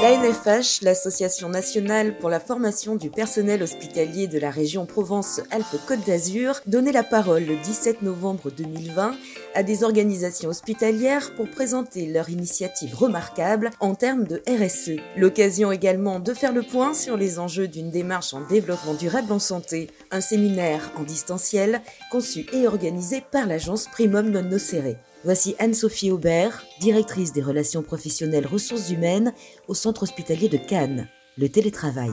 La NFH, l'Association nationale pour la formation du personnel hospitalier de la région Provence-Alpes-Côte d'Azur, donnait la parole le 17 novembre 2020 à des organisations hospitalières pour présenter leur initiative remarquable en termes de RSE. L'occasion également de faire le point sur les enjeux d'une démarche en développement durable en santé, un séminaire en distanciel conçu et organisé par l'agence Primum Non Nocere. Voici Anne-Sophie Aubert, directrice des relations professionnelles ressources humaines au centre hospitalier de Cannes, le télétravail.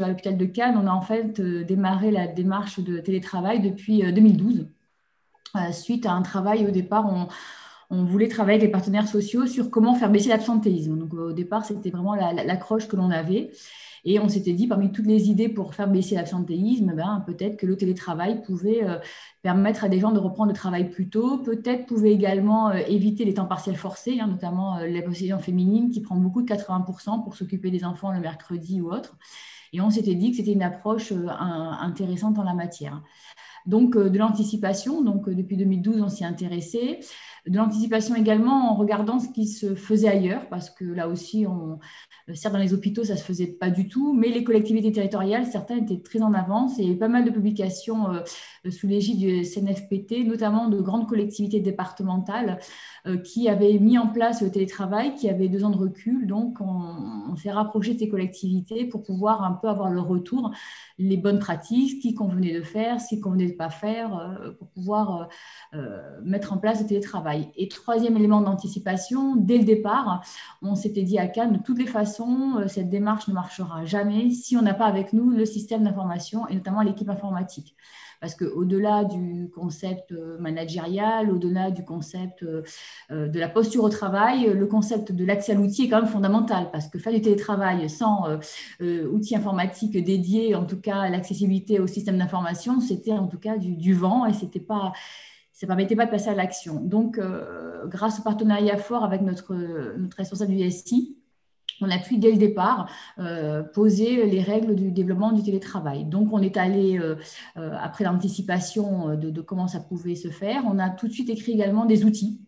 À l'hôpital de Cannes, on a en fait euh, démarré la démarche de télétravail depuis 2012. Euh, euh, suite à un travail, au départ, on, voulait travailler avec les partenaires sociaux sur comment faire baisser l'absentéisme. Donc, au départ, c'était vraiment l'accroche que l'on avait. Et on s'était dit, parmi toutes les idées pour faire baisser l'absentéisme, ben, peut-être que le télétravail pouvait euh, permettre à des gens de reprendre le travail plus tôt, peut-être pouvait également euh, éviter les temps partiels forcés, hein, notamment euh, la possession féminine qui prend beaucoup de 80% pour s'occuper des enfants le mercredi ou autre. Et on s'était dit que c'était une approche intéressante en la matière. Donc, de l'anticipation, donc depuis 2012, on s'y intéressé de l'anticipation également en regardant ce qui se faisait ailleurs, parce que là aussi, certes dans les hôpitaux, ça ne se faisait pas du tout, mais les collectivités territoriales, certains étaient très en avance et pas mal de publications euh, sous l'égide du CNFPT, notamment de grandes collectivités départementales euh, qui avaient mis en place le télétravail, qui avaient deux ans de recul. Donc, on, s'est rapproché de ces collectivités pour pouvoir un peu avoir le retour, les bonnes pratiques, ce qui convenait de faire, ce qui convenait de ne pas faire, euh, pour pouvoir mettre en place le télétravail. Et troisième élément d'anticipation, dès le départ, on s'était dit à Cannes, de toutes les façons, euh, cette démarche ne marchera jamais si on n'a pas avec nous le système d'information et notamment l'équipe informatique. Parce qu'au-delà du concept euh, managérial, au-delà du concept euh, de la posture au travail, le concept de l'accès à l'outil est quand même fondamental. Parce que faire du télétravail sans outils informatiques dédiés, en tout cas l'accessibilité au système d'information, c'était en tout cas du, du vent et c'était pas ça ne permettait pas de passer à l'action. Donc, euh, grâce au partenariat fort avec notre, notre responsable du SI, on a pu dès le départ euh, poser les règles du développement du télétravail. Donc, on est allé, euh, après l'anticipation de, comment ça pouvait se faire, on a tout de suite écrit également des outils.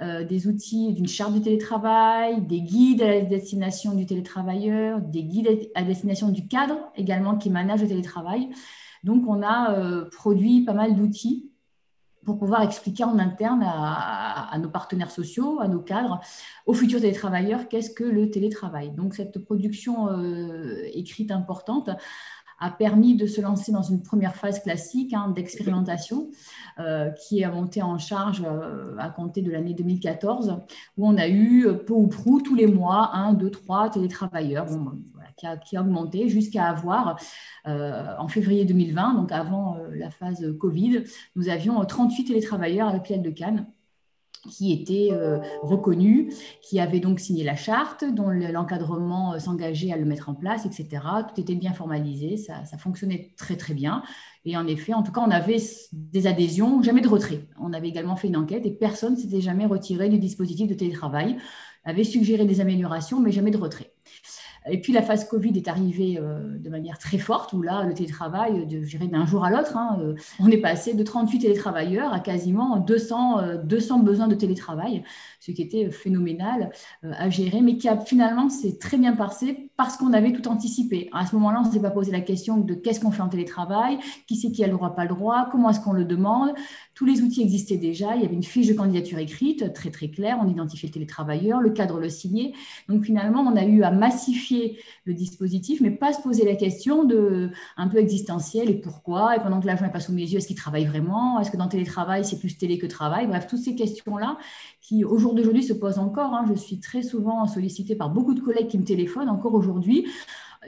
des outils d'une charte du télétravail, des guides à la destination du télétravailleur, des guides à destination du cadre également qui manage le télétravail. Donc, on a produit pas mal d'outils pour pouvoir expliquer en interne à, nos partenaires sociaux, à nos cadres, aux futurs télétravailleurs, qu'est-ce que le télétravail. Donc cette production euh, écrite importante a permis de se lancer dans une première phase classique hein, d'expérimentation euh, qui est montée en charge euh, à compter de l'année 2014, où on a eu peu ou prou tous les mois un, deux, trois télétravailleurs qui, a, qui, a, augmenté jusqu'à avoir euh, en février 2020, donc avant la phase Covid, nous avions 38 télétravailleurs à l'hôpital de Cannes qui était euh, reconnu, qui avait donc signé la charte, dont l'encadrement euh, s'engageait à le mettre en place, etc. Tout était bien formalisé, ça, fonctionnait très très bien. Et en effet, en tout cas, on avait des adhésions, jamais de retrait. On avait également fait une enquête et personne ne s'était jamais retiré du dispositif de télétravail, avait suggéré des améliorations, mais jamais de retrait. Et puis la phase Covid est arrivée euh, de manière très forte, où là, le télétravail, de, d'un jour à l'autre, hein, euh, on est passé de 38 télétravailleurs à quasiment 200, 200 euh, besoins de télétravail, ce qui était phénoménal à gérer, mais qui a finalement s'est très bien passé parce qu'on avait tout anticipé. À ce moment-là, on ne s'est pas posé la question de qu'est-ce qu'on fait en télétravail, qui c'est qui a le droit, pas le droit, comment est-ce qu'on le demande. Tous les outils existaient déjà, il y avait une fiche de candidature écrite, très très claire, on identifiait le télétravailleur, le cadre le signait. Donc finalement, on a eu à massifier le dispositif, mais pas se poser la question de un peu existentielle et pourquoi, et pendant que l'agent n'est pas sous mes yeux, est-ce qu'il travaille vraiment Est-ce que dans télétravail, c'est plus télé que travail Bref, toutes ces questions-là qui, au jour d'aujourd'hui, se posent encore. Hein. Je suis très souvent sollicitée par beaucoup de collègues qui me téléphonent encore aujourd'hui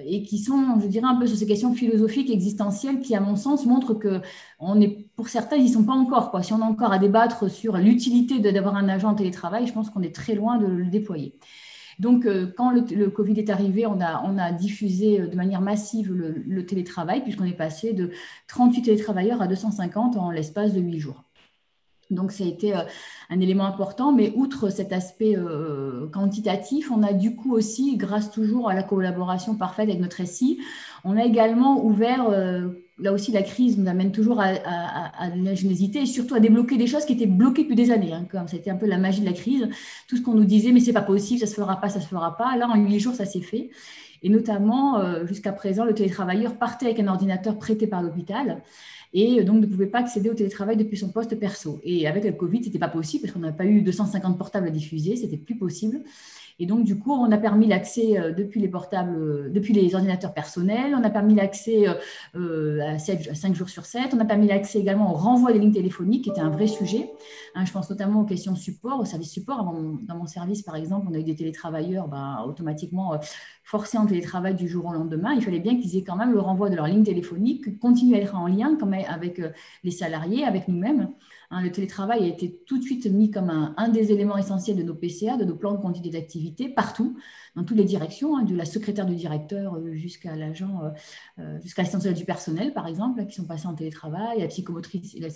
et qui sont, je dirais, un peu sur ces questions philosophiques, existentielles, qui, à mon sens, montrent que on est, pour certains, ils n'y sont pas encore. Si on a encore à débattre sur l'utilité d'avoir un agent en télétravail, je pense qu'on est très loin de le déployer. Donc, euh, quand le, Covid est arrivé, on a, diffusé euh, de manière massive le, télétravail, puisqu'on est passé de 38 télétravailleurs à 250 en l'espace de 8 jours. Donc, ça a été euh, un élément important, mais outre cet aspect quantitatif, on a du coup aussi, grâce toujours à la collaboration parfaite avec notre SI, on a également ouvert là aussi, la crise nous amène toujours à, l'ingéniosité et surtout à débloquer des choses qui étaient bloquées depuis des années. Hein, comme c'était un peu la magie de la crise. Tout ce qu'on nous disait, mais c'est pas possible, ça se fera pas, ça se fera pas. Là, en huit jours, ça s'est fait. Et notamment, euh, jusqu'à présent, le télétravailleur partait avec un ordinateur prêté par l'hôpital et donc ne pouvait pas accéder au télétravail depuis son poste perso. Et avec le Covid, ce n'était pas possible parce qu'on n'avait pas eu 250 portables à diffuser, c'était plus possible. Et donc, du coup, on a permis l'accès euh, depuis les portables, euh, depuis les ordinateurs personnels, on a permis l'accès euh, à, 5 jours sur 7, on a permis l'accès également au renvoi des lignes téléphoniques, qui était un vrai sujet. Hein, je pense notamment aux questions support, au service support. Dans mon service, par exemple, on a eu des télétravailleurs ben, automatiquement forcés en télétravail du jour au lendemain. Il fallait bien qu'ils aient quand même le renvoi de leur ligne téléphonique, continuer à être en lien quand même avec les salariés, avec nous-mêmes. Hein, le télétravail a été tout de suite mis comme un, des éléments essentiels de nos PCA, de nos plans de continuité d'activité, partout, dans toutes les directions, hein, de la secrétaire du directeur euh, jusqu'à l'agent, euh, euh, jusqu'à l'assistante du personnel, par exemple, qui sont passés en télétravail, la, psychomotrice, la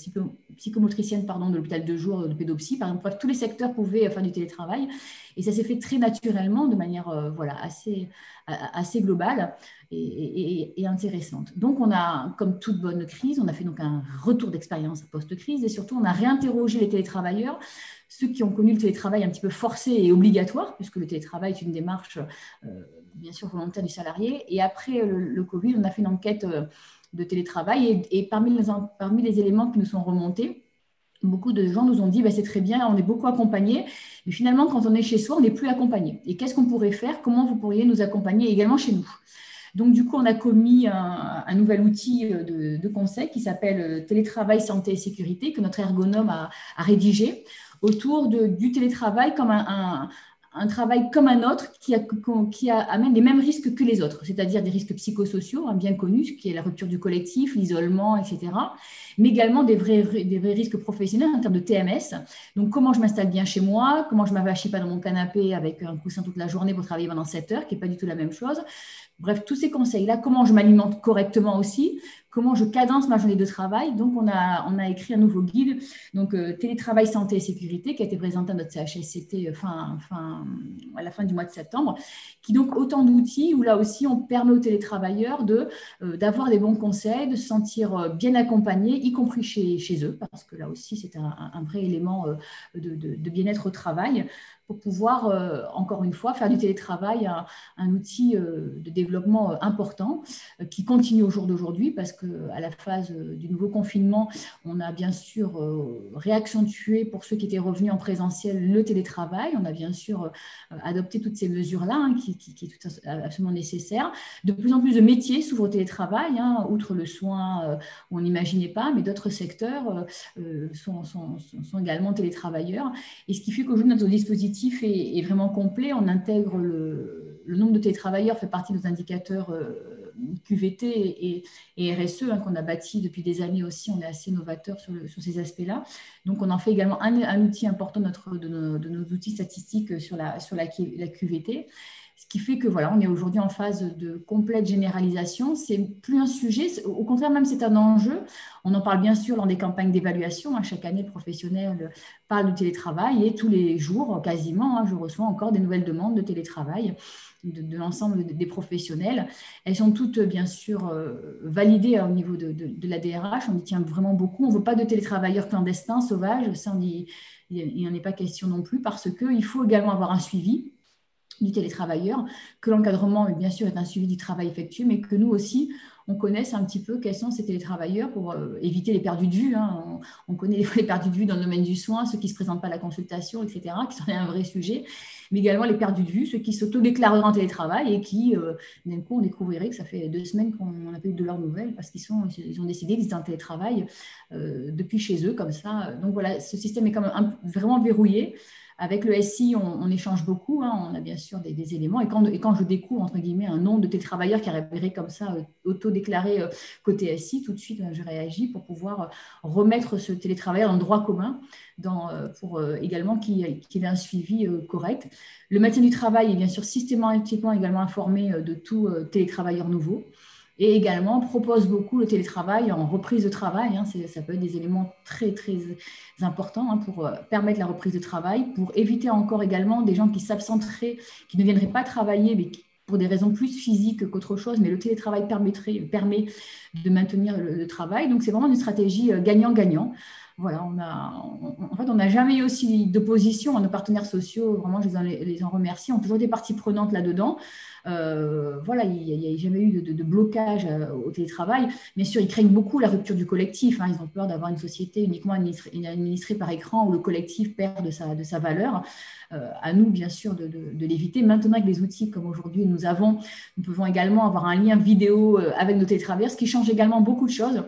psychomotricienne pardon, de l'hôpital de jour de pédopsie, par exemple. tous les secteurs pouvaient faire du télétravail. Et ça s'est fait très naturellement, de manière voilà, assez, assez globale et, intéressante. Donc, on a, comme toute bonne crise, on a fait donc un retour d'expérience post-crise et surtout, on a réinterrogé les télétravailleurs, ceux qui ont connu le télétravail un petit peu forcé et obligatoire, puisque le télétravail est une démarche, euh, bien sûr, volontaire du salarié. Et après le, Covid, on a fait une enquête euh, de télétravail et, parmi, les, parmi les éléments qui nous sont remontés, beaucoup de gens nous ont dit bah, c'est très bien, on est beaucoup accompagnés, mais finalement, quand on est chez soi, on n'est plus accompagné. Et qu'est-ce qu'on pourrait faire? Comment vous pourriez nous accompagner également chez nous? Donc, du coup, on a commis un, nouvel outil de, conseil qui s'appelle euh, Télétravail, Santé et Sécurité, que notre ergonome a, rédigé autour du télétravail comme un, travail comme un autre qui, amène les mêmes risques que les autres, c'est-à-dire des risques psychosociaux, hein, bien connus, qui est la rupture du collectif, l'isolement, etc., mais également des vrais, des vrais risques professionnels en termes de TMS. Donc, comment je m'installe bien chez moi, comment je ne m'avachis pas dans mon canapé avec un coussin toute la journée pour travailler pendant 7 heures, qui n'est pas du tout la même chose. Bref, tous ces conseils-là, comment je m'alimente correctement aussi, comment je cadence ma journée de travail. Donc, on a, on a écrit un nouveau guide, donc euh, télétravail, santé et sécurité, qui a été présenté à notre CHSCT euh, fin, à la fin du mois de septembre, qui donc autant d'outils où là aussi on permet aux télétravailleurs de, euh, d'avoir des bons conseils, de se sentir bien accompagnés, y compris chez, chez eux, parce que là aussi c'est un, vrai élément de, de bien-être au travail pour pouvoir, euh, encore une fois, faire du télétravail un, outil euh, de développement euh, important qui continue au jour d'aujourd'hui parce qu'à la phase du nouveau confinement, on a bien sûr réaccentué pour ceux qui étaient revenus en présentiel le télétravail. On a bien sûr adopté toutes ces mesures-là hein, qui, qui, est absolument nécessaire. De plus en plus de métiers s'ouvrent au télétravail, hein, outre le soin où on n'imaginait pas, mais d'autres secteurs sont, également télétravailleurs. Et ce qui fait qu'aujourd'hui, notre dispositif est, vraiment complet. On intègre le, nombre de télétravailleurs, fait partie de nos indicateurs euh, QVT et, RSE hein, qu'on a bâti depuis des années aussi. On est assez novateur sur, ces aspects-là. Donc, on en fait également un, outil important de, nos, outils statistiques sur la QVT. Ce qui fait que voilà, on est aujourd'hui en phase de complète généralisation. C'est plus un sujet, au contraire même c'est un enjeu. On en parle bien sûr dans des campagnes d'évaluation. Hein. Chaque année, le professionnel parle du télétravail et tous les jours, quasiment, hein, je reçois encore des nouvelles demandes de télétravail de, l'ensemble des professionnels. Elles sont toutes bien sûr euh, validées au niveau de, la DRH. On y tient vraiment beaucoup. On ne veut pas de télétravailleurs clandestins, sauvages. Ça, il n'y en est pas question non plus parce qu'il faut également avoir un suivi du télétravailleur, que l'encadrement, bien sûr, est un suivi du travail effectué, mais que nous aussi, on connaisse un petit peu quels sont ces télétravailleurs pour euh, éviter les perdus de vue. Hein. On, connaît les perdus de vue dans le domaine du soin, ceux qui ne se présentent pas à la consultation, etc., qui sont un vrai sujet, mais également les perdus de vue, ceux qui s'auto-déclareraient en télétravail et qui, euh, d'un coup, on découvrirait que ça fait deux semaines qu'on n'a pas eu de leurs nouvelles parce qu'ils ils ont décidé qu'ils étaient en télétravail euh, depuis chez eux, comme ça. Donc voilà, ce système est quand même vraiment verrouillé. Avec le SI, on, échange beaucoup. Hein. on a bien sûr des, éléments. Et quand, je découvre, entre guillemets, un nombre de télétravailleurs qui arriverait comme ça, euh, auto-déclaré euh, côté SI, tout de suite, je réagis pour pouvoir euh, remettre ce télétravailleur dans le droit commun, pour également qu'il y ait un suivi correct. Le maintien du travail est bien sûr systématiquement également informé de tout télétravailleur nouveau et également propose beaucoup le télétravail en reprise de travail. Hein, ça peut être des éléments très, très importants hein, pour euh, permettre la reprise de travail, pour éviter encore également des gens qui s'absenteraient, qui ne viendraient pas travailler, mais pour des raisons plus physiques qu'autre chose, mais le télétravail permet de maintenir le, travail. Donc c'est vraiment une stratégie gagnant-gagnant. Voilà, on a, en fait, on n'a jamais eu aussi d'opposition à nos partenaires sociaux. Vraiment, je les en remercie. On a toujours des parties prenantes là-dedans. Euh, voilà, il n'y a, jamais eu de, blocage euh, au télétravail. Bien sûr, ils craignent beaucoup la rupture du collectif. Hein. Ils ont peur d'avoir une société uniquement administrée, par écran où le collectif perd de sa, de sa valeur. Euh, à nous, bien sûr, de, de l'éviter. Maintenant, avec les outils comme aujourd'hui nous avons, nous pouvons également avoir un lien vidéo avec nos télétravailleurs, ce qui change également beaucoup de choses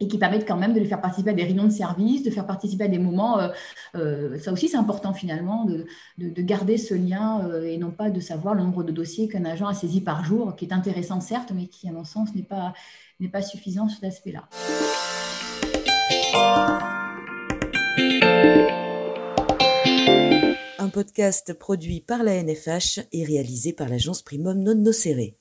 et qui permettent quand même de les faire participer à des réunions de service, de faire participer à des moments. Euh, euh, ça aussi, c'est important finalement de, de, garder ce lien euh, et non pas de savoir le nombre de dossiers qu'un agent a saisi par jour, qui est intéressant certes, mais qui, à mon sens, n'est pas, n'est pas suffisant sur cet aspect-là. Un podcast produit par la NFH et réalisé par l'agence Primum Non Nocere.